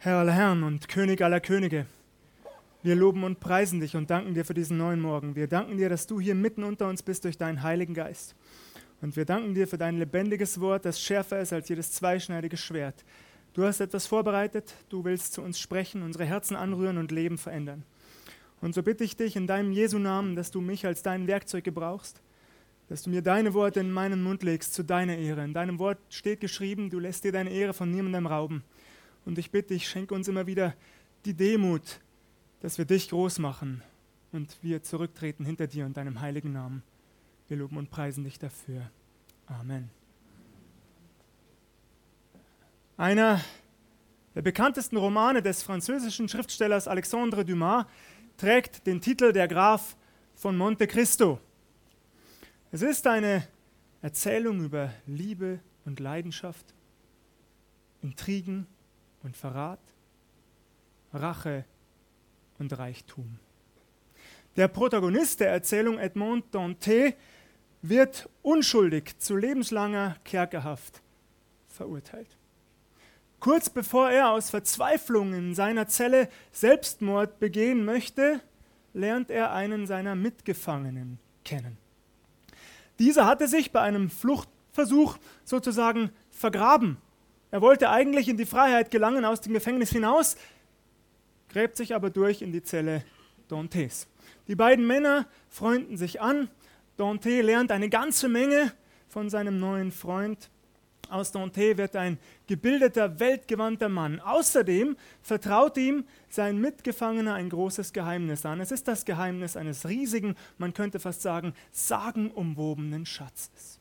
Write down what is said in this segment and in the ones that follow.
Herr aller Herren und König aller Könige, wir loben und preisen dich und danken dir für diesen neuen Morgen. Wir danken dir, dass du hier mitten unter uns bist durch deinen Heiligen Geist. Und wir danken dir für dein lebendiges Wort, das schärfer ist als jedes zweischneidige Schwert. Du hast etwas vorbereitet, du willst zu uns sprechen, unsere Herzen anrühren und Leben verändern. Und so bitte ich dich in deinem Jesu Namen, dass du mich als dein Werkzeug gebrauchst, dass du mir deine Worte in meinen Mund legst zu deiner Ehre. In deinem Wort steht geschrieben, du lässt dir deine Ehre von niemandem rauben. Und ich bitte dich, schenke uns immer wieder die Demut, dass wir dich groß machen und wir zurücktreten hinter dir und deinem heiligen Namen. Wir loben und preisen dich dafür. Amen. Einer der bekanntesten Romane des französischen Schriftstellers Alexandre Dumas trägt den Titel Der Graf von Monte Cristo. Es ist eine Erzählung über Liebe und Leidenschaft, Intrigen und Verrat, Rache und Reichtum. Der Protagonist der Erzählung Edmond Dante wird unschuldig zu lebenslanger Kerkerhaft verurteilt. Kurz bevor er aus Verzweiflung in seiner Zelle Selbstmord begehen möchte, lernt er einen seiner Mitgefangenen kennen. Dieser hatte sich bei einem Fluchtversuch sozusagen vergraben. Er wollte eigentlich in die Freiheit gelangen, aus dem Gefängnis hinaus, gräbt sich aber durch in die Zelle Dantes. Die beiden Männer freunden sich an. Dante lernt eine ganze Menge von seinem neuen Freund aus Dante wird ein gebildeter, weltgewandter Mann. Außerdem vertraut ihm sein Mitgefangener ein großes Geheimnis an. Es ist das Geheimnis eines riesigen, man könnte fast sagen, sagenumwobenen Schatzes.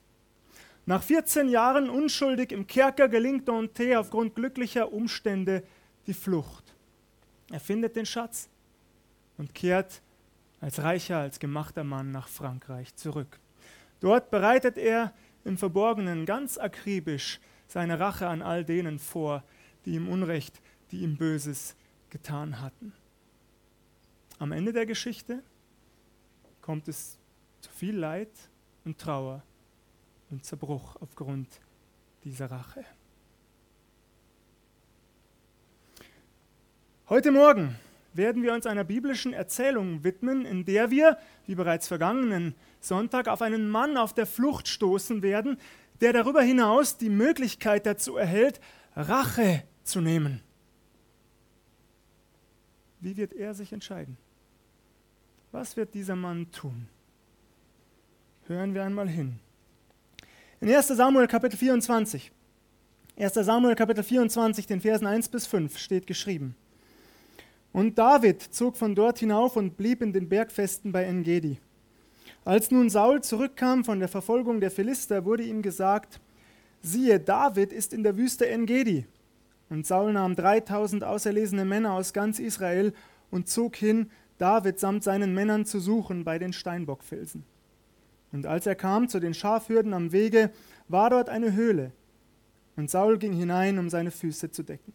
Nach 14 Jahren unschuldig im Kerker gelingt Dante aufgrund glücklicher Umstände die Flucht. Er findet den Schatz und kehrt als reicher, als gemachter Mann nach Frankreich zurück. Dort bereitet er im Verborgenen ganz akribisch seine Rache an all denen vor, die ihm Unrecht, die ihm Böses getan hatten. Am Ende der Geschichte kommt es zu viel Leid und Trauer und Zerbruch aufgrund dieser Rache. Heute Morgen werden wir uns einer biblischen Erzählung widmen, in der wir, wie bereits vergangenen Sonntag, auf einen Mann auf der Flucht stoßen werden, der darüber hinaus die Möglichkeit dazu erhält, Rache zu nehmen. Wie wird er sich entscheiden? Was wird dieser Mann tun? Hören wir einmal hin. In 1 Samuel Kapitel 24, 1 Samuel Kapitel 24, den Versen 1 bis 5 steht geschrieben. Und David zog von dort hinauf und blieb in den Bergfesten bei Engedi. Als nun Saul zurückkam von der Verfolgung der Philister, wurde ihm gesagt, siehe, David ist in der Wüste Engedi. Und Saul nahm 3000 auserlesene Männer aus ganz Israel und zog hin, David samt seinen Männern zu suchen bei den Steinbockfelsen. Und als er kam zu den Schafhürden am Wege, war dort eine Höhle. Und Saul ging hinein, um seine Füße zu decken.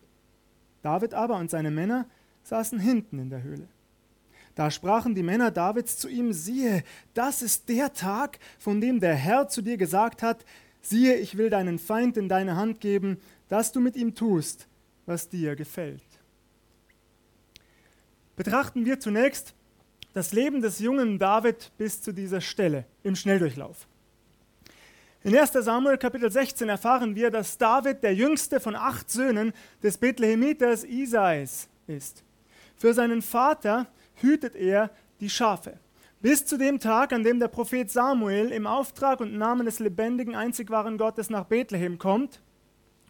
David aber und seine Männer saßen hinten in der Höhle. Da sprachen die Männer Davids zu ihm, siehe, das ist der Tag, von dem der Herr zu dir gesagt hat, siehe, ich will deinen Feind in deine Hand geben, dass du mit ihm tust, was dir gefällt. Betrachten wir zunächst das Leben des jungen David bis zu dieser Stelle im Schnelldurchlauf. In 1 Samuel Kapitel 16 erfahren wir, dass David der jüngste von acht Söhnen des Bethlehemiters Isais ist. Für seinen Vater hütet er die Schafe. Bis zu dem Tag, an dem der Prophet Samuel im Auftrag und Namen des lebendigen, einzig wahren Gottes nach Bethlehem kommt,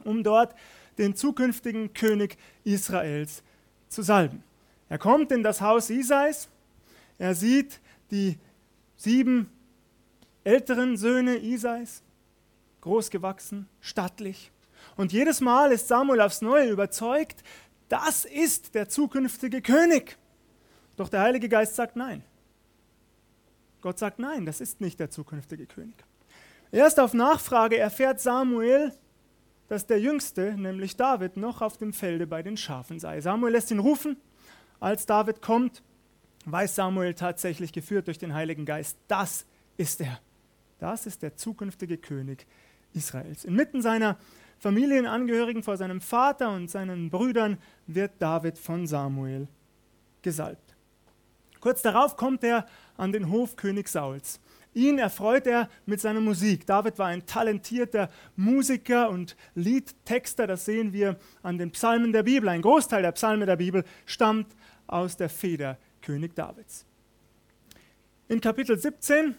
um dort den zukünftigen König Israels zu salben. Er kommt in das Haus Isais, er sieht die sieben älteren Söhne Isais, großgewachsen, stattlich. Und jedes Mal ist Samuel aufs Neue überzeugt, das ist der zukünftige König. Doch der Heilige Geist sagt nein. Gott sagt nein, das ist nicht der zukünftige König. Erst auf Nachfrage erfährt Samuel, dass der Jüngste, nämlich David, noch auf dem Felde bei den Schafen sei. Samuel lässt ihn rufen. Als David kommt, weiß Samuel tatsächlich geführt durch den Heiligen Geist, das ist er. Das ist der zukünftige König Israels. Inmitten seiner Familienangehörigen, vor seinem Vater und seinen Brüdern wird David von Samuel gesalbt. Kurz darauf kommt er an den Hof König Sauls. Ihn erfreut er mit seiner Musik. David war ein talentierter Musiker und Liedtexter. Das sehen wir an den Psalmen der Bibel. Ein Großteil der Psalmen der Bibel stammt aus der Feder König Davids. In Kapitel 17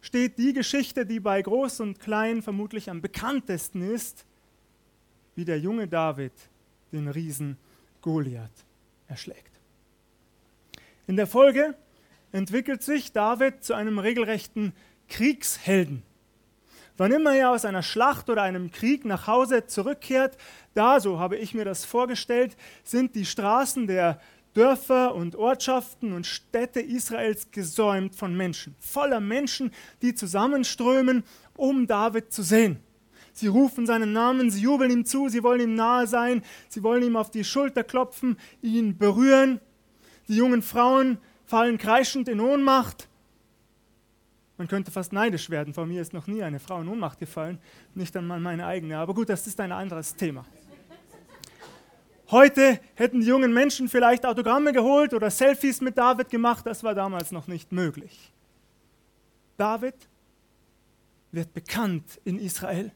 steht die Geschichte, die bei Groß und Klein vermutlich am bekanntesten ist, wie der junge David den Riesen Goliath erschlägt. In der Folge entwickelt sich David zu einem regelrechten Kriegshelden. Wann immer er aus einer Schlacht oder einem Krieg nach Hause zurückkehrt, da, so habe ich mir das vorgestellt, sind die Straßen der Dörfer und Ortschaften und Städte Israels gesäumt von Menschen, voller Menschen, die zusammenströmen, um David zu sehen. Sie rufen seinen Namen, sie jubeln ihm zu, sie wollen ihm nahe sein, sie wollen ihm auf die Schulter klopfen, ihn berühren. Die jungen Frauen fallen kreischend in Ohnmacht. Man könnte fast neidisch werden. Vor mir ist noch nie eine Frau in Ohnmacht gefallen, nicht einmal meine eigene. Aber gut, das ist ein anderes Thema. Heute hätten die jungen Menschen vielleicht Autogramme geholt oder Selfies mit David gemacht. Das war damals noch nicht möglich. David wird bekannt in Israel.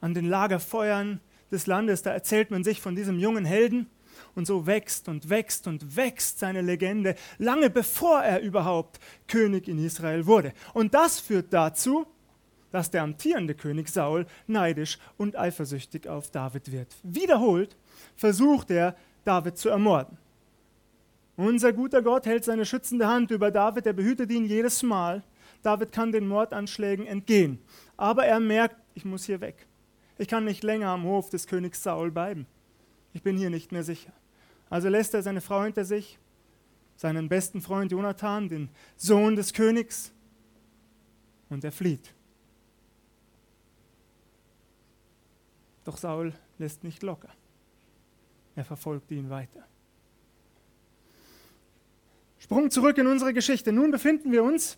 An den Lagerfeuern des Landes, da erzählt man sich von diesem jungen Helden. Und so wächst und wächst und wächst seine Legende, lange bevor er überhaupt König in Israel wurde. Und das führt dazu, dass der amtierende König Saul neidisch und eifersüchtig auf David wird. Wiederholt versucht er, David zu ermorden. Unser guter Gott hält seine schützende Hand über David, er behütet ihn jedes Mal. David kann den Mordanschlägen entgehen. Aber er merkt, ich muss hier weg. Ich kann nicht länger am Hof des Königs Saul bleiben. Ich bin hier nicht mehr sicher. Also lässt er seine Frau hinter sich, seinen besten Freund Jonathan, den Sohn des Königs, und er flieht. Doch Saul lässt nicht locker. Er verfolgt ihn weiter. Sprung zurück in unsere Geschichte. Nun befinden wir uns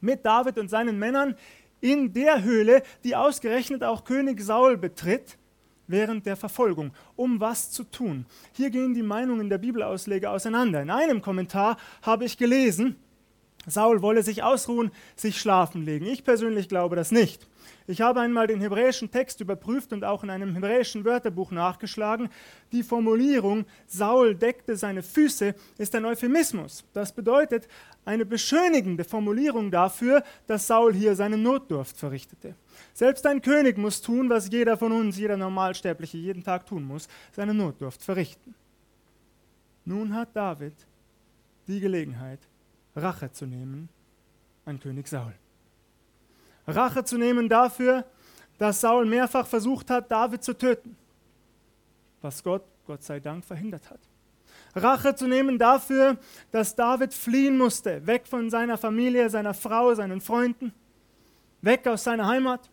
mit David und seinen Männern in der Höhle, die ausgerechnet auch König Saul betritt während der Verfolgung, um was zu tun. Hier gehen die Meinungen der Bibelausleger auseinander. In einem Kommentar habe ich gelesen, Saul wolle sich ausruhen, sich schlafen legen. Ich persönlich glaube das nicht. Ich habe einmal den hebräischen Text überprüft und auch in einem hebräischen Wörterbuch nachgeschlagen. Die Formulierung Saul deckte seine Füße ist ein Euphemismus. Das bedeutet eine beschönigende Formulierung dafür, dass Saul hier seine Notdurft verrichtete. Selbst ein König muss tun, was jeder von uns, jeder Normalsterbliche jeden Tag tun muss, seine Notdurft verrichten. Nun hat David die Gelegenheit, Rache zu nehmen an König Saul. Rache zu nehmen dafür, dass Saul mehrfach versucht hat, David zu töten, was Gott, Gott sei Dank, verhindert hat. Rache zu nehmen dafür, dass David fliehen musste, weg von seiner Familie, seiner Frau, seinen Freunden, weg aus seiner Heimat.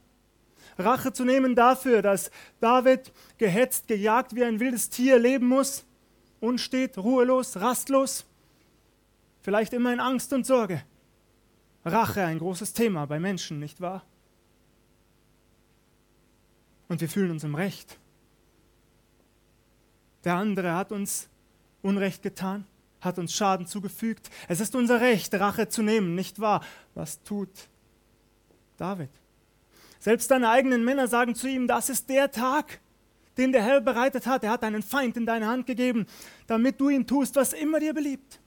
Rache zu nehmen dafür, dass David gehetzt, gejagt wie ein wildes Tier leben muss, unstet, ruhelos, rastlos, vielleicht immer in Angst und Sorge. Rache ein großes Thema bei Menschen, nicht wahr? Und wir fühlen uns im Recht. Der andere hat uns Unrecht getan, hat uns Schaden zugefügt. Es ist unser Recht, Rache zu nehmen, nicht wahr? Was tut David? Selbst deine eigenen Männer sagen zu ihm, das ist der Tag, den der Herr bereitet hat. Er hat einen Feind in deine Hand gegeben, damit du ihm tust, was immer dir beliebt.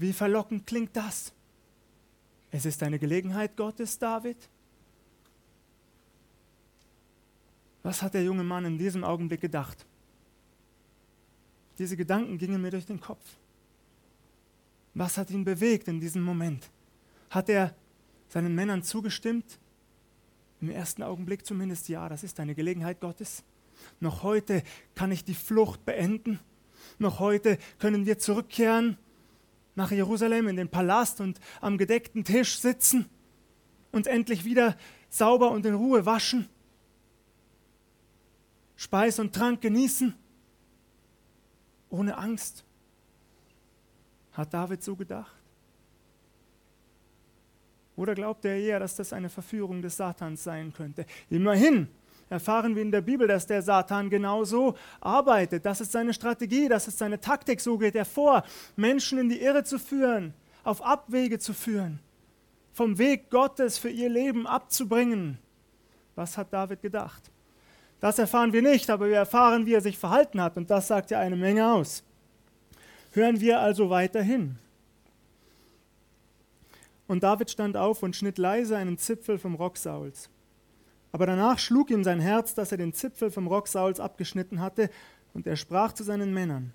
Wie verlockend klingt das? Es ist eine Gelegenheit Gottes, David. Was hat der junge Mann in diesem Augenblick gedacht? Diese Gedanken gingen mir durch den Kopf. Was hat ihn bewegt in diesem Moment? Hat er seinen Männern zugestimmt? Im ersten Augenblick zumindest ja, das ist eine Gelegenheit Gottes. Noch heute kann ich die Flucht beenden. Noch heute können wir zurückkehren nach Jerusalem in den Palast und am gedeckten Tisch sitzen und endlich wieder sauber und in Ruhe waschen, Speis und Trank genießen, ohne Angst. Hat David so gedacht? Oder glaubt er eher, dass das eine Verführung des Satans sein könnte? Immerhin, erfahren wir in der Bibel, dass der Satan genauso arbeitet. Das ist seine Strategie, das ist seine Taktik. So geht er vor, Menschen in die Irre zu führen, auf Abwege zu führen, vom Weg Gottes für ihr Leben abzubringen. Was hat David gedacht? Das erfahren wir nicht, aber wir erfahren, wie er sich verhalten hat. Und das sagt ja eine Menge aus. Hören wir also weiterhin. Und David stand auf und schnitt leise einen Zipfel vom Rock Sauls. Aber danach schlug ihm sein Herz, dass er den Zipfel vom Rock Sauls abgeschnitten hatte, und er sprach zu seinen Männern: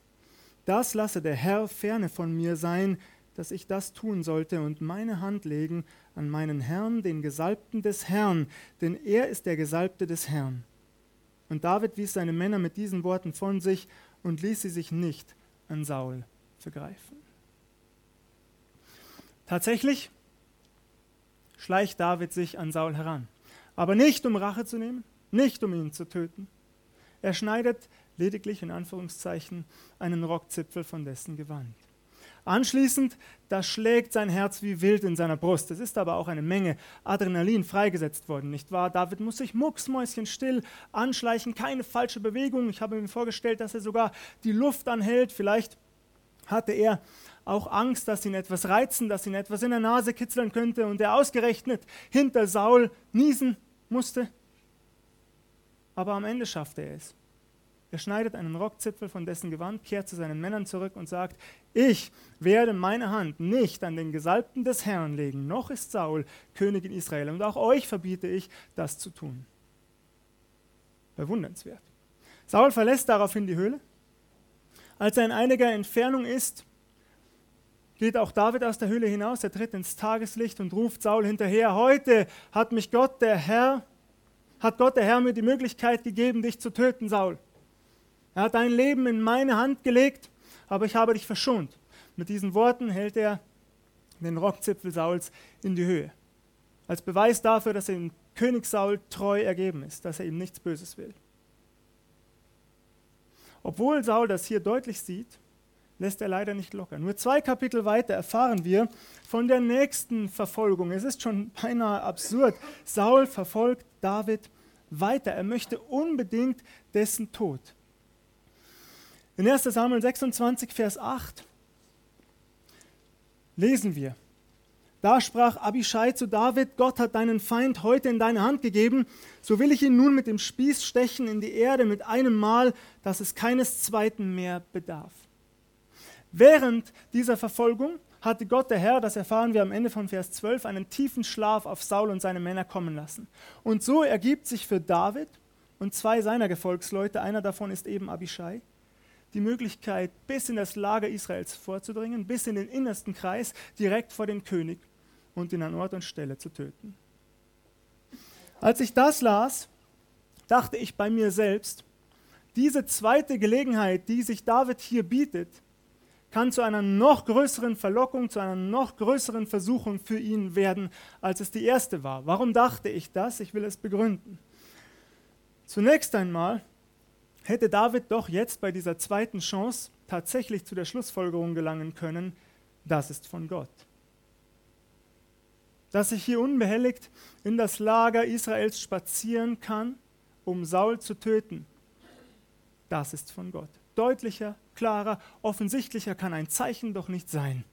Das lasse der Herr ferne von mir sein, dass ich das tun sollte und meine Hand legen an meinen Herrn, den Gesalbten des Herrn, denn er ist der Gesalbte des Herrn. Und David wies seine Männer mit diesen Worten von sich und ließ sie sich nicht an Saul vergreifen. Tatsächlich schleicht David sich an Saul heran. Aber nicht um Rache zu nehmen, nicht um ihn zu töten. Er schneidet lediglich in Anführungszeichen einen Rockzipfel von dessen Gewand. Anschließend, da schlägt sein Herz wie wild in seiner Brust. Es ist aber auch eine Menge Adrenalin freigesetzt worden, nicht wahr? David muss sich mucksmäuschenstill anschleichen, keine falsche Bewegung. Ich habe mir vorgestellt, dass er sogar die Luft anhält. Vielleicht hatte er auch Angst, dass ihn etwas reizen, dass ihn etwas in der Nase kitzeln könnte und er ausgerechnet hinter Saul niesen musste. Aber am Ende schaffte er es. Er schneidet einen Rockzipfel von dessen Gewand, kehrt zu seinen Männern zurück und sagt, ich werde meine Hand nicht an den Gesalbten des Herrn legen, noch ist Saul König in Israel und auch euch verbiete ich, das zu tun. Bewundernswert. Saul verlässt daraufhin die Höhle. Als er in einiger Entfernung ist, geht auch David aus der Höhle hinaus, er tritt ins Tageslicht und ruft Saul hinterher, heute hat mich Gott der Herr, hat Gott der Herr mir die Möglichkeit gegeben, dich zu töten, Saul. Er hat dein Leben in meine Hand gelegt, aber ich habe dich verschont. Mit diesen Worten hält er den Rockzipfel Sauls in die Höhe. Als Beweis dafür, dass er dem König Saul treu ergeben ist, dass er ihm nichts Böses will. Obwohl Saul das hier deutlich sieht, lässt er leider nicht locker. Nur zwei Kapitel weiter erfahren wir von der nächsten Verfolgung. Es ist schon beinahe absurd. Saul verfolgt David weiter. Er möchte unbedingt dessen Tod. In 1 Samuel 26, Vers 8 lesen wir, da sprach Abishai zu David, Gott hat deinen Feind heute in deine Hand gegeben, so will ich ihn nun mit dem Spieß stechen in die Erde mit einem Mal, dass es keines zweiten mehr bedarf. Während dieser Verfolgung hatte Gott der Herr, das erfahren wir am Ende von Vers 12, einen tiefen Schlaf auf Saul und seine Männer kommen lassen. Und so ergibt sich für David und zwei seiner Gefolgsleute, einer davon ist eben Abishai, die Möglichkeit, bis in das Lager Israels vorzudringen, bis in den innersten Kreis, direkt vor den König und ihn an Ort und Stelle zu töten. Als ich das las, dachte ich bei mir selbst, diese zweite Gelegenheit, die sich David hier bietet, kann zu einer noch größeren Verlockung, zu einer noch größeren Versuchung für ihn werden, als es die erste war. Warum dachte ich das? Ich will es begründen. Zunächst einmal hätte David doch jetzt bei dieser zweiten Chance tatsächlich zu der Schlussfolgerung gelangen können, das ist von Gott. Dass ich hier unbehelligt in das Lager Israels spazieren kann, um Saul zu töten, das ist von Gott. Deutlicher klarer, offensichtlicher kann ein Zeichen doch nicht sein.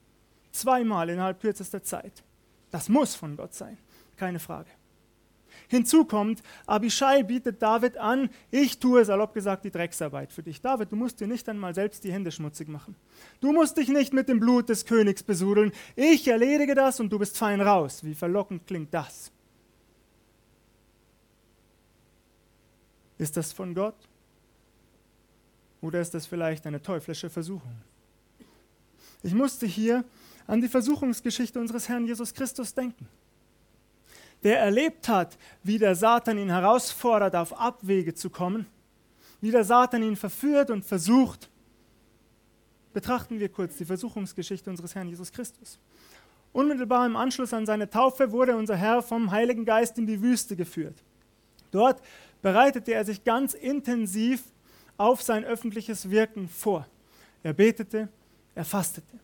Zweimal innerhalb kürzester Zeit. Das muss von Gott sein, keine Frage. Hinzu kommt, Abishai bietet David an, ich tue salopp gesagt die Drecksarbeit für dich. David, du musst dir nicht einmal selbst die Hände schmutzig machen. Du musst dich nicht mit dem Blut des Königs besudeln. Ich erledige das und du bist fein raus. Wie verlockend klingt das? Ist das von Gott? Oder ist das vielleicht eine teuflische Versuchung? Ich musste hier an die Versuchungsgeschichte unseres Herrn Jesus Christus denken, der erlebt hat, wie der Satan ihn herausfordert, auf Abwege zu kommen, wie der Satan ihn verführt und versucht. Betrachten wir kurz die Versuchungsgeschichte unseres Herrn Jesus Christus. Unmittelbar im Anschluss an seine Taufe wurde unser Herr vom Heiligen Geist in die Wüste geführt. Dort bereitete er sich ganz intensiv auf sein öffentliches Wirken vor. Er betete, er fastete.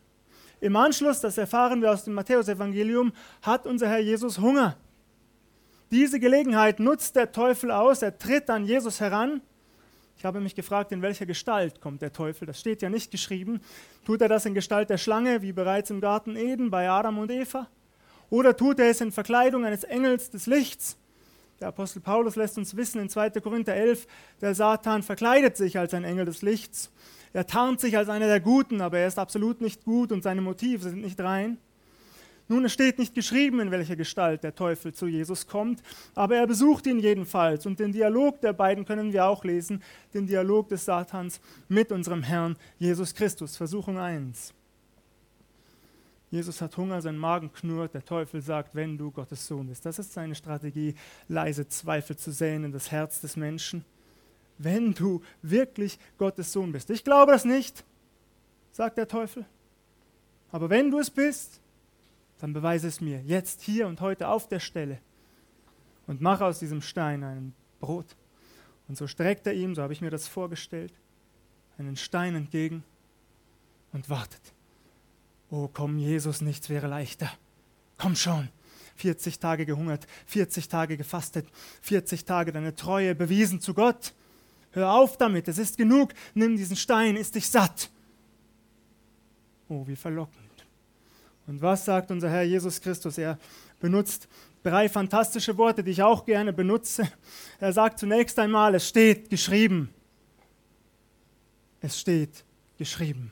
Im Anschluss, das erfahren wir aus dem Matthäusevangelium, hat unser Herr Jesus Hunger. Diese Gelegenheit nutzt der Teufel aus, er tritt an Jesus heran. Ich habe mich gefragt, in welcher Gestalt kommt der Teufel? Das steht ja nicht geschrieben. Tut er das in Gestalt der Schlange, wie bereits im Garten Eden bei Adam und Eva? Oder tut er es in Verkleidung eines Engels des Lichts? Der Apostel Paulus lässt uns wissen in 2. Korinther 11, der Satan verkleidet sich als ein Engel des Lichts. Er tarnt sich als einer der Guten, aber er ist absolut nicht gut und seine Motive sind nicht rein. Nun, es steht nicht geschrieben, in welcher Gestalt der Teufel zu Jesus kommt, aber er besucht ihn jedenfalls. Und den Dialog der beiden können wir auch lesen, den Dialog des Satans mit unserem Herrn Jesus Christus. Versuchung 1. Jesus hat Hunger, sein Magen knurrt, der Teufel sagt, wenn du Gottes Sohn bist. Das ist seine Strategie, leise Zweifel zu säen in das Herz des Menschen. Wenn du wirklich Gottes Sohn bist. Ich glaube das nicht, sagt der Teufel. Aber wenn du es bist, dann beweise es mir jetzt, hier und heute auf der Stelle. Und mach aus diesem Stein ein Brot. Und so streckt er ihm, so habe ich mir das vorgestellt, einen Stein entgegen und wartet. Oh komm, Jesus, nichts wäre leichter. Komm schon. 40 Tage gehungert, 40 Tage gefastet, 40 Tage deine Treue bewiesen zu Gott. Hör auf damit, es ist genug. Nimm diesen Stein, ist dich satt. Oh, wie verlockend. Und was sagt unser Herr Jesus Christus? Er benutzt drei fantastische Worte, die ich auch gerne benutze. Er sagt zunächst einmal, es steht geschrieben. Es steht geschrieben.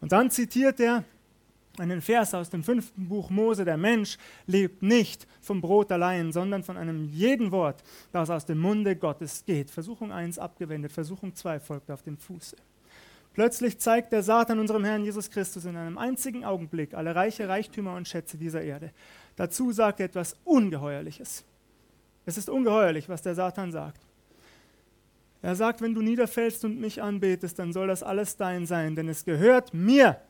Und dann zitiert er einen Vers aus dem fünften Buch Mose, der Mensch lebt nicht vom Brot allein, sondern von einem jeden Wort, das aus dem Munde Gottes geht. Versuchung 1 abgewendet, Versuchung 2 folgt auf dem Fuße. Plötzlich zeigt der Satan unserem Herrn Jesus Christus in einem einzigen Augenblick alle reiche Reichtümer und Schätze dieser Erde. Dazu sagt er etwas Ungeheuerliches. Es ist ungeheuerlich, was der Satan sagt. Er sagt, wenn du niederfällst und mich anbetest, dann soll das alles dein sein, denn es gehört mir.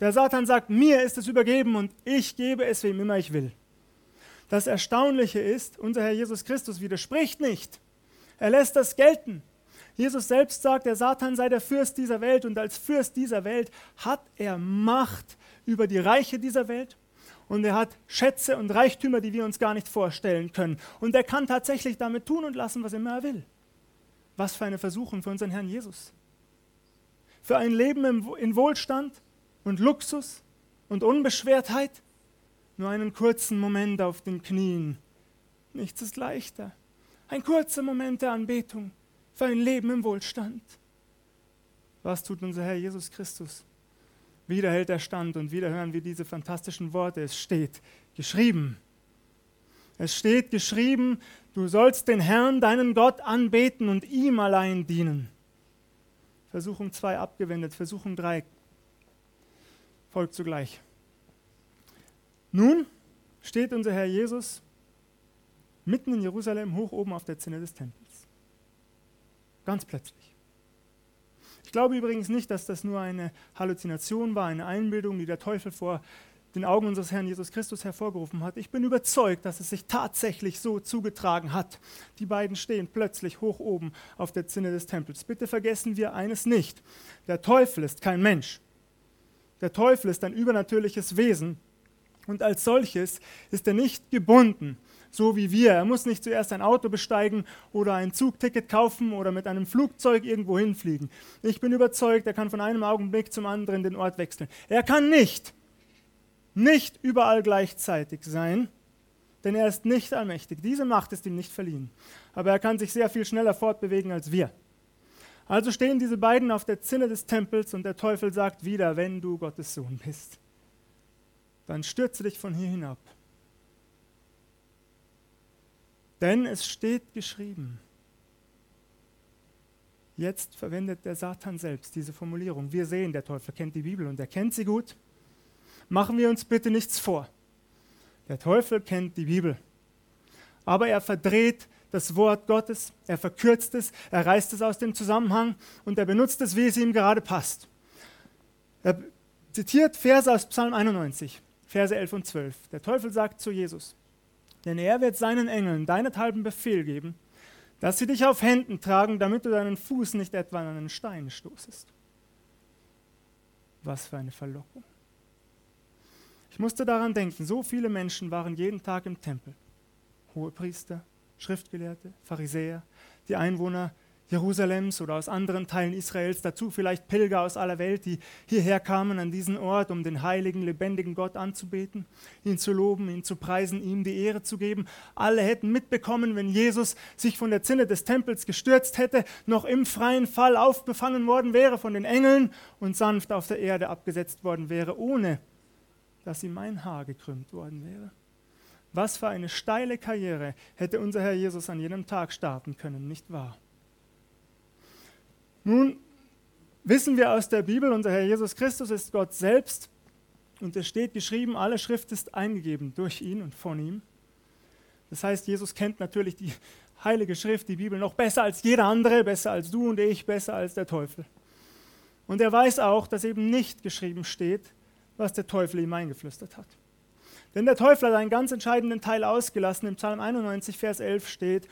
Der Satan sagt, mir ist es übergeben und ich gebe es wem immer ich will. Das Erstaunliche ist, unser Herr Jesus Christus widerspricht nicht. Er lässt das gelten. Jesus selbst sagt, der Satan sei der Fürst dieser Welt und als Fürst dieser Welt hat er Macht über die Reiche dieser Welt und er hat Schätze und Reichtümer, die wir uns gar nicht vorstellen können. Und er kann tatsächlich damit tun und lassen, was immer er will. Was für eine Versuchung für unseren Herrn Jesus. Für ein Leben in Wohlstand und Luxus und Unbeschwertheit. Nur einen kurzen Moment auf den Knien. Nichts ist leichter. Ein kurzer Moment der Anbetung für ein Leben im Wohlstand. Was tut unser Herr Jesus Christus? Wieder hält er stand und wieder hören wir diese fantastischen Worte. Es steht geschrieben. Es steht geschrieben, du sollst den Herrn, deinen Gott, anbeten und ihm allein dienen. Versuchung 2 abgewendet, Versuchung 3 folgt zugleich. Nun steht unser Herr Jesus mitten in Jerusalem, hoch oben auf der Zinne des Tempels. Ganz plötzlich. Ich glaube übrigens nicht, dass das nur eine Halluzination war, eine Einbildung, die der Teufel vor den Augen unseres Herrn Jesus Christus hervorgerufen hat. Ich bin überzeugt, dass es sich tatsächlich so zugetragen hat. Die beiden stehen plötzlich hoch oben auf der Zinne des Tempels. Bitte vergessen wir eines nicht. Der Teufel ist kein Mensch. Der Teufel ist ein übernatürliches Wesen und als solches ist er nicht gebunden, so wie wir. Er muss nicht zuerst ein Auto besteigen oder ein Zugticket kaufen oder mit einem Flugzeug irgendwo hinfliegen. Ich bin überzeugt, er kann von einem Augenblick zum anderen den Ort wechseln. Er kann nicht nicht überall gleichzeitig sein, denn er ist nicht allmächtig. Diese Macht ist ihm nicht verliehen. Aber er kann sich sehr viel schneller fortbewegen als wir. Also stehen diese beiden auf der Zinne des Tempels und der Teufel sagt wieder, wenn du Gottes Sohn bist, dann stürze dich von hier hinab. Denn es steht geschrieben. Jetzt verwendet der Satan selbst diese Formulierung. Wir sehen, der Teufel kennt die Bibel und er kennt sie gut. Machen wir uns bitte nichts vor. Der Teufel kennt die Bibel. Aber er verdreht das Wort Gottes, er verkürzt es, er reißt es aus dem Zusammenhang und er benutzt es, wie es ihm gerade passt. Er zitiert Verse aus Psalm 91, Verse 11 und 12. Der Teufel sagt zu Jesus, denn er wird seinen Engeln deinethalben Befehl geben, dass sie dich auf Händen tragen, damit du deinen Fuß nicht etwa an einen Stein stoßest. Was für eine Verlockung. Ich musste daran denken, so viele Menschen waren jeden Tag im Tempel. Hohe Priester, Schriftgelehrte, Pharisäer, die Einwohner Jerusalems oder aus anderen Teilen Israels, dazu vielleicht Pilger aus aller Welt, die hierher kamen an diesen Ort, um den heiligen, lebendigen Gott anzubeten, ihn zu loben, ihn zu preisen, ihm die Ehre zu geben. Alle hätten mitbekommen, wenn Jesus sich von der Zinne des Tempels gestürzt hätte, noch im freien Fall aufgefangen worden wäre von den Engeln und sanft auf der Erde abgesetzt worden wäre, ohne dass ihm ein Haar gekrümmt worden wäre. Was für eine steile Karriere hätte unser Herr Jesus an jenem Tag starten können, nicht wahr? Nun wissen wir aus der Bibel, unser Herr Jesus Christus ist Gott selbst und es steht geschrieben, alle Schrift ist eingegeben durch ihn und von ihm. Das heißt, Jesus kennt natürlich die heilige Schrift, die Bibel, noch besser als jeder andere, besser als du und ich, besser als der Teufel. Und er weiß auch, dass eben nicht geschrieben steht, was der Teufel ihm eingeflüstert hat. Denn der Teufel hat einen ganz entscheidenden Teil ausgelassen. Im Psalm 91, Vers 11 steht,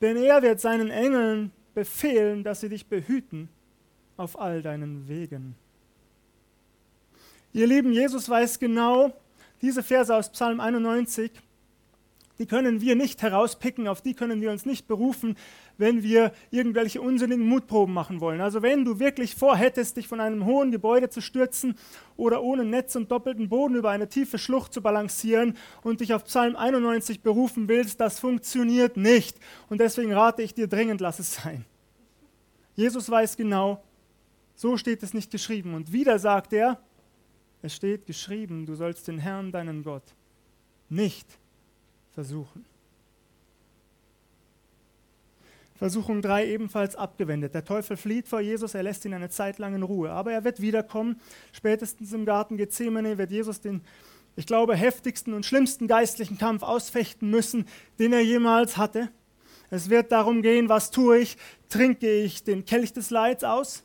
denn er wird seinen Engeln befehlen, dass sie dich behüten auf all deinen Wegen. Ihr Lieben, Jesus weiß genau, diese Verse aus Psalm 91, die können wir nicht herauspicken, auf die können wir uns nicht berufen, wenn wir irgendwelche unsinnigen Mutproben machen wollen. Also wenn du wirklich vorhättest, dich von einem hohen Gebäude zu stürzen oder ohne Netz und doppelten Boden über eine tiefe Schlucht zu balancieren und dich auf Psalm 91 berufen willst, das funktioniert nicht. Und deswegen rate ich dir dringend, lass es sein. Jesus weiß genau, so steht es nicht geschrieben. Und wieder sagt er, es steht geschrieben, du sollst den Herrn, deinen Gott, nicht versuchen. Versuchung 3 ebenfalls abgewendet. Der Teufel flieht vor Jesus, er lässt ihn eine Zeit lang in Ruhe. Aber er wird wiederkommen. Spätestens im Garten Gethsemane wird Jesus den, ich glaube, heftigsten und schlimmsten geistlichen Kampf ausfechten müssen, den er jemals hatte. Es wird darum gehen, was tue ich? Trinke ich den Kelch des Leids aus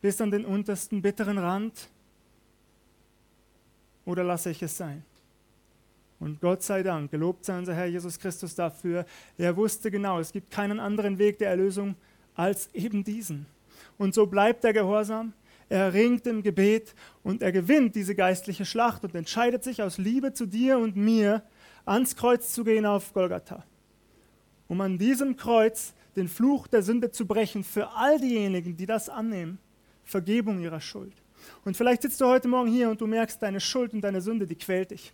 bis an den untersten bitteren Rand oder lasse ich es sein? Und Gott sei Dank, gelobt sei unser Herr Jesus Christus dafür. Er wusste genau, es gibt keinen anderen Weg der Erlösung als eben diesen. Und so bleibt er gehorsam, er ringt im Gebet und er gewinnt diese geistliche Schlacht und entscheidet sich aus Liebe zu dir und mir, ans Kreuz zu gehen auf Golgatha, um an diesem Kreuz den Fluch der Sünde zu brechen für all diejenigen, die das annehmen, Vergebung ihrer Schuld. Und vielleicht sitzt du heute Morgen hier und du merkst, deine Schuld und deine Sünde, die quält dich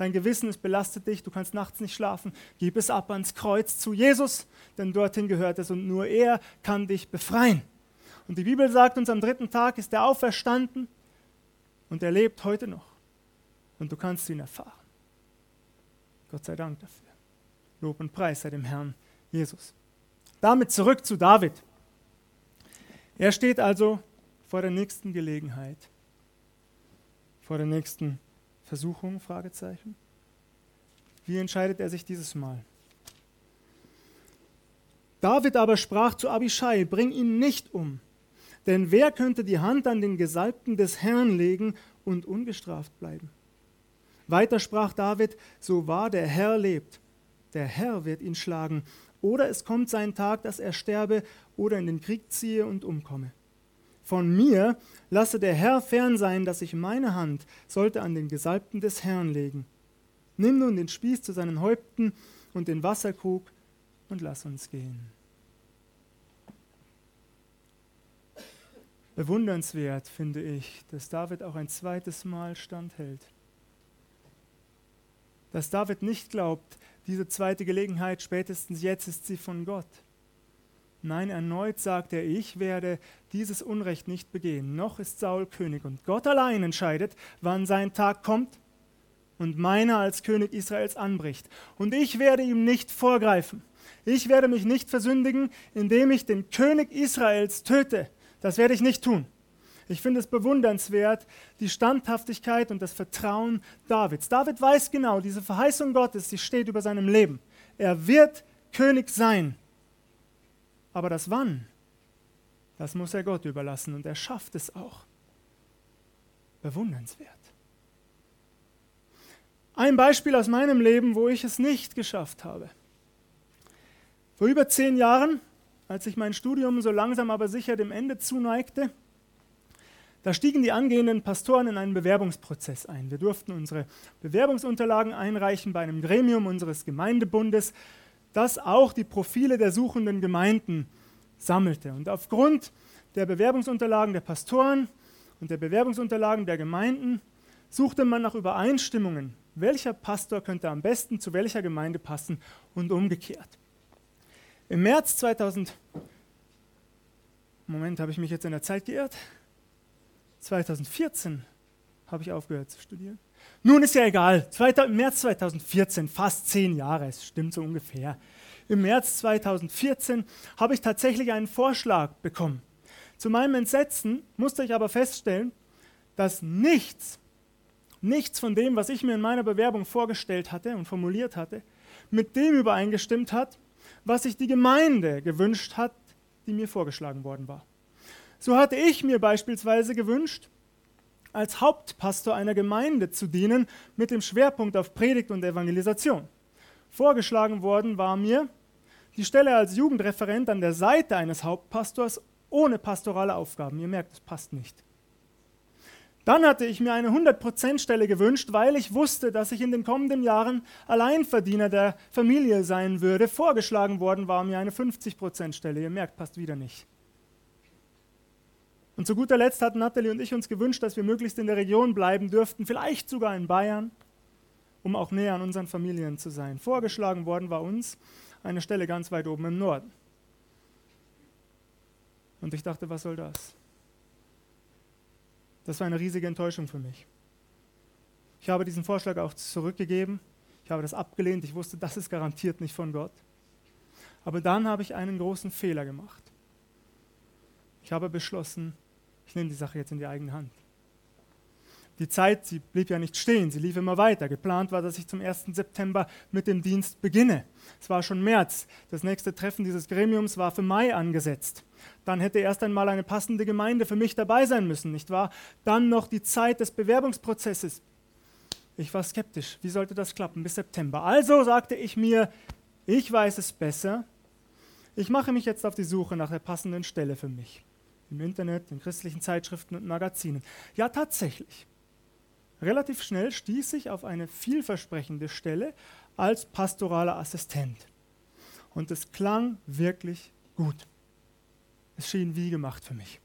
dein Gewissen, es belastet dich, du kannst nachts nicht schlafen, gib es ab ans Kreuz zu Jesus, denn dorthin gehört es und nur er kann dich befreien. Und die Bibel sagt uns, am dritten Tag ist er auferstanden und er lebt heute noch. Und du kannst ihn erfahren. Gott sei Dank dafür. Lob und Preis sei dem Herrn Jesus. Damit zurück zu David. Er steht also vor der nächsten Gelegenheit, vor der nächsten Versuchung? Fragezeichen. Wie entscheidet er sich dieses Mal? David aber sprach zu Abishai, bring ihn nicht um, denn wer könnte die Hand an den Gesalbten des Herrn legen und ungestraft bleiben? Weiter sprach David, so wahr der Herr lebt, der Herr wird ihn schlagen, oder es kommt sein Tag, dass er sterbe oder in den Krieg ziehe und umkomme. Von mir lasse der Herr fern sein, dass ich meine Hand sollte an den Gesalbten des Herrn legen. Nimm nun den Spieß zu seinen Häupten und den Wasserkrug und lass uns gehen. Bewundernswert finde ich, dass David auch ein zweites Mal standhält. Dass David nicht glaubt, diese zweite Gelegenheit, spätestens jetzt ist sie von Gott. Nein, erneut sagt er, ich werde dieses Unrecht nicht begehen. Noch ist Saul König und Gott allein entscheidet, wann sein Tag kommt und meiner als König Israels anbricht. Und ich werde ihm nicht vorgreifen. Ich werde mich nicht versündigen, indem ich den König Israels töte. Das werde ich nicht tun. Ich finde es bewundernswert, die Standhaftigkeit und das Vertrauen Davids. David weiß genau, diese Verheißung Gottes, die steht über seinem Leben. Er wird König sein. Aber das Wann, das muss er Gott überlassen und er schafft es auch. Bewundernswert. Ein Beispiel aus meinem Leben, wo ich es nicht geschafft habe. Vor über zehn Jahren, als ich mein Studium so langsam aber sicher dem Ende zuneigte, Da stiegen die angehenden Pastoren in einen Bewerbungsprozess ein. Wir durften unsere Bewerbungsunterlagen einreichen bei einem Gremium unseres Gemeindebundes, das auch die Profile der suchenden Gemeinden sammelte. Und aufgrund der Bewerbungsunterlagen der Pastoren und der Bewerbungsunterlagen der Gemeinden suchte man nach Übereinstimmungen. Welcher Pastor könnte am besten zu welcher Gemeinde passen und umgekehrt. Im März 2000, Moment, habe ich mich jetzt in der Zeit geirrt? 2014 habe ich aufgehört zu studieren. Nun ist ja egal, im März 2014, fast zehn Jahre, es stimmt so ungefähr. Im März 2014 habe ich tatsächlich einen Vorschlag bekommen. Zu meinem Entsetzen musste ich aber feststellen, dass nichts, nichts von dem, was ich mir in meiner Bewerbung vorgestellt hatte und formuliert hatte, mit dem übereingestimmt hat, was sich die Gemeinde gewünscht hat, die mir vorgeschlagen worden war. So hatte ich mir beispielsweise gewünscht, als Hauptpastor einer Gemeinde zu dienen mit dem Schwerpunkt auf Predigt und Evangelisation. Vorgeschlagen worden war mir die Stelle als Jugendreferent an der Seite eines Hauptpastors ohne pastorale Aufgaben. Ihr merkt, es passt nicht. Dann hatte ich mir eine 100%-Stelle gewünscht, weil ich wusste, dass ich in den kommenden Jahren Alleinverdiener der Familie sein würde. Vorgeschlagen worden war mir eine 50%-Stelle. Ihr merkt, passt wieder nicht. Und zu guter Letzt hatten Natalie und ich uns gewünscht, dass wir möglichst in der Region bleiben dürften, vielleicht sogar in Bayern, um auch näher an unseren Familien zu sein. Vorgeschlagen worden war uns eine Stelle ganz weit oben im Norden. Und ich dachte, was soll das? Das war eine riesige Enttäuschung für mich. Ich habe diesen Vorschlag auch zurückgegeben. Ich habe das abgelehnt. Ich wusste, das ist garantiert nicht von Gott. Aber dann habe ich einen großen Fehler gemacht. Ich habe beschlossen, ich nehme die Sache jetzt in die eigene Hand. Die Zeit, sie blieb ja nicht stehen, sie lief immer weiter. Geplant war, dass ich zum 1. September mit dem Dienst beginne. Es war schon März. Das nächste Treffen dieses Gremiums war für Mai angesetzt. Dann hätte erst einmal eine passende Gemeinde für mich dabei sein müssen, nicht wahr? Dann noch die Zeit des Bewerbungsprozesses. Ich war skeptisch. Wie sollte das klappen bis September? Also sagte ich mir, ich weiß es besser. Ich mache mich jetzt auf die Suche nach der passenden Stelle für mich im Internet, in christlichen Zeitschriften und Magazinen. Ja, tatsächlich. Relativ schnell stieß ich auf eine vielversprechende Stelle als pastoraler Assistent. Und es klang wirklich gut. Es schien wie gemacht für mich.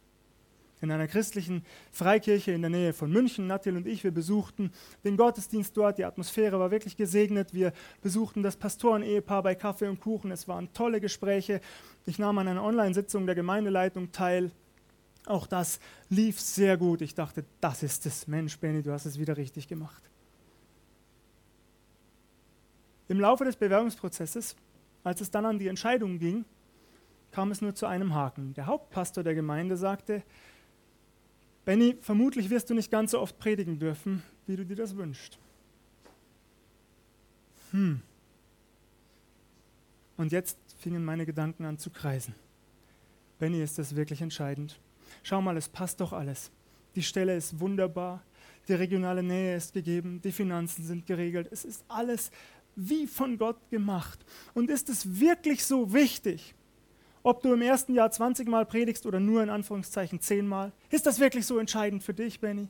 In einer christlichen Freikirche in der Nähe von München, Nattil und ich, wir besuchten den Gottesdienst dort. Die Atmosphäre war wirklich gesegnet. Wir besuchten das Pastoren-Ehepaar bei Kaffee und Kuchen. Es waren tolle Gespräche. Ich nahm an einer Online-Sitzung der Gemeindeleitung teil. Auch das lief sehr gut. Ich dachte, das ist es. Mensch, Benny, du hast es wieder richtig gemacht. Im Laufe des Bewerbungsprozesses, als es dann an die Entscheidung ging, kam es nur zu einem Haken. Der Hauptpastor der Gemeinde sagte, Benny, vermutlich wirst du nicht ganz so oft predigen dürfen, wie du dir das wünschst. Hm. Und jetzt fingen meine Gedanken an zu kreisen. Benny, ist das wirklich entscheidend? Schau mal, es passt doch alles. Die Stelle ist wunderbar, die regionale Nähe ist gegeben, die Finanzen sind geregelt, es ist alles wie von Gott gemacht. Und ist es wirklich so wichtig, ob du im ersten Jahr 20 Mal predigst oder nur in Anführungszeichen 10 Mal? Ist das wirklich so entscheidend für dich, Benny?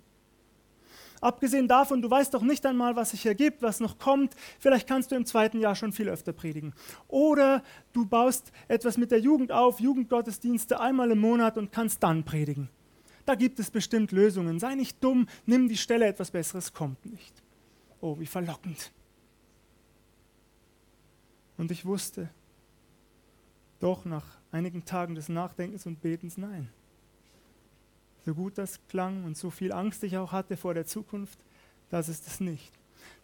Abgesehen davon, du weißt doch nicht einmal, was sich hier gibt, was noch kommt. Vielleicht kannst du im zweiten Jahr schon viel öfter predigen. Oder du baust etwas mit der Jugend auf, Jugendgottesdienste einmal im Monat und kannst dann predigen. Da gibt es bestimmt Lösungen. Sei nicht dumm, nimm die Stelle, etwas Besseres kommt nicht. Oh, wie verlockend. Und ich wusste, doch nach einigen Tagen des Nachdenkens und Betens, nein so gut das klang und so viel Angst ich auch hatte vor der Zukunft, das ist es nicht.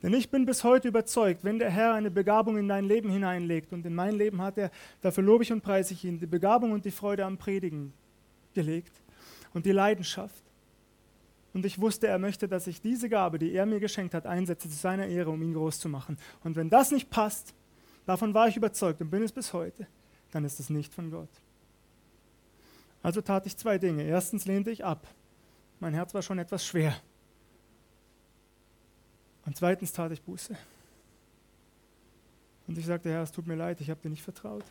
Denn ich bin bis heute überzeugt, wenn der Herr eine Begabung in dein Leben hineinlegt und in mein Leben hat er, dafür lobe ich und preise ich ihn, die Begabung und die Freude am Predigen gelegt und die Leidenschaft. Und ich wusste, er möchte, dass ich diese Gabe, die er mir geschenkt hat, einsetze zu seiner Ehre, um ihn groß zu machen. Und wenn das nicht passt, davon war ich überzeugt und bin es bis heute, dann ist es nicht von Gott. Also tat ich zwei Dinge. Erstens lehnte ich ab. Mein Herz war schon etwas schwer. Und zweitens tat ich Buße. Und ich sagte, Herr, es tut mir leid, ich habe dir nicht vertraut.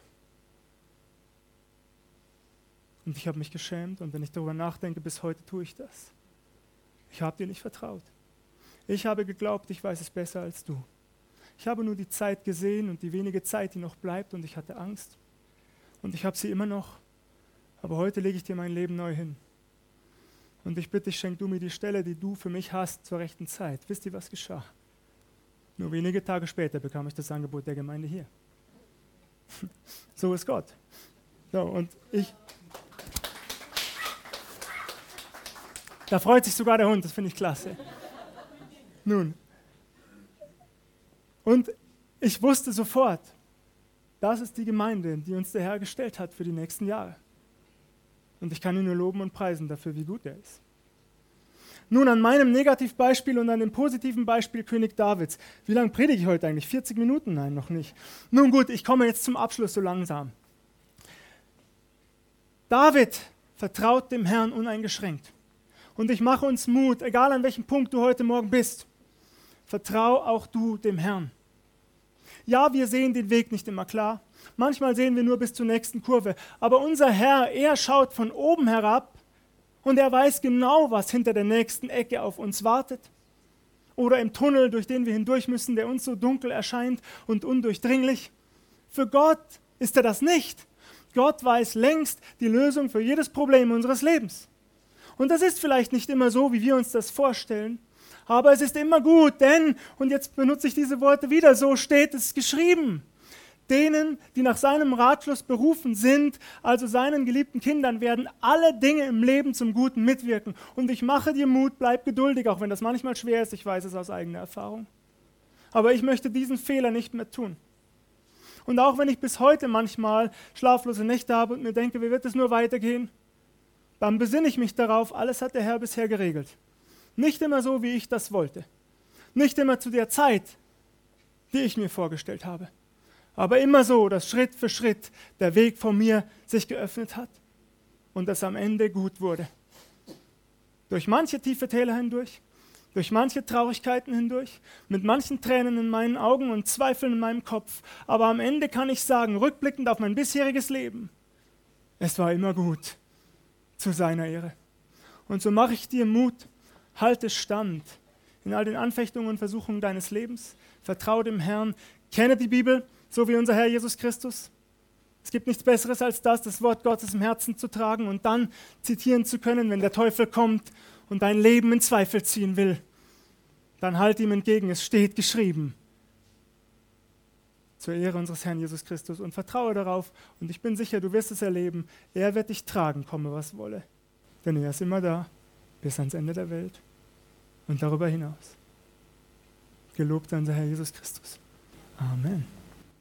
Und ich habe mich geschämt und wenn ich darüber nachdenke, bis heute tue ich das. Ich habe dir nicht vertraut. Ich habe geglaubt, ich weiß es besser als du. Ich habe nur die Zeit gesehen und die wenige Zeit, die noch bleibt, und ich hatte Angst. Und ich habe sie immer noch. Aber heute lege ich dir mein Leben neu hin. Und ich bitte, schenk du mir die Stelle, die du für mich hast, zur rechten Zeit. Wisst ihr, was geschah? Nur wenige Tage später bekam ich das Angebot der Gemeinde hier. So ist Gott. So, und ich. Da freut sich sogar der Hund, das finde ich klasse. Nun. Und ich wusste sofort, das ist die Gemeinde, die uns der Herr gestellt hat für die nächsten Jahre. Und ich kann ihn nur loben und preisen dafür, wie gut er ist. Nun an meinem Negativbeispiel und an dem positiven Beispiel König Davids. Wie lange predige ich heute eigentlich? 40 Minuten? Nein, noch nicht. Nun gut, ich komme jetzt zum Abschluss so langsam. David vertraut dem Herrn uneingeschränkt. Und ich mache uns Mut, egal an welchem Punkt du heute Morgen bist, vertrau auch du dem Herrn. Ja, wir sehen den Weg nicht immer klar. Manchmal sehen wir nur bis zur nächsten Kurve. Aber unser Herr, er schaut von oben herab und er weiß genau, was hinter der nächsten Ecke auf uns wartet. Oder im Tunnel, durch den wir hindurch müssen, der uns so dunkel erscheint und undurchdringlich. Für Gott ist er das nicht. Gott weiß längst die Lösung für jedes Problem unseres Lebens. Und das ist vielleicht nicht immer so, wie wir uns das vorstellen, aber es ist immer gut, denn, und jetzt benutze ich diese Worte wieder, so steht es geschrieben denen, die nach seinem Ratschluss berufen sind, also seinen geliebten Kindern, werden alle Dinge im Leben zum Guten mitwirken. Und ich mache dir Mut, bleib geduldig, auch wenn das manchmal schwer ist, ich weiß es aus eigener Erfahrung. Aber ich möchte diesen Fehler nicht mehr tun. Und auch wenn ich bis heute manchmal schlaflose Nächte habe und mir denke, wie wird es nur weitergehen, dann besinne ich mich darauf, alles hat der Herr bisher geregelt. Nicht immer so, wie ich das wollte. Nicht immer zu der Zeit, die ich mir vorgestellt habe aber immer so, dass Schritt für Schritt der Weg von mir sich geöffnet hat und es am Ende gut wurde. Durch manche tiefe Täler hindurch, durch manche Traurigkeiten hindurch, mit manchen Tränen in meinen Augen und Zweifeln in meinem Kopf. Aber am Ende kann ich sagen, rückblickend auf mein bisheriges Leben, es war immer gut zu seiner Ehre. Und so mache ich dir Mut, halte stand in all den Anfechtungen und Versuchungen deines Lebens, vertraue dem Herrn, kenne die Bibel, so wie unser Herr Jesus Christus. Es gibt nichts Besseres als das, das Wort Gottes im Herzen zu tragen und dann zitieren zu können, wenn der Teufel kommt und dein Leben in Zweifel ziehen will. Dann halt ihm entgegen, es steht geschrieben. Zur Ehre unseres Herrn Jesus Christus und vertraue darauf und ich bin sicher, du wirst es erleben. Er wird dich tragen, komme was wolle. Denn er ist immer da, bis ans Ende der Welt und darüber hinaus. Gelobt sei unser Herr Jesus Christus. Amen.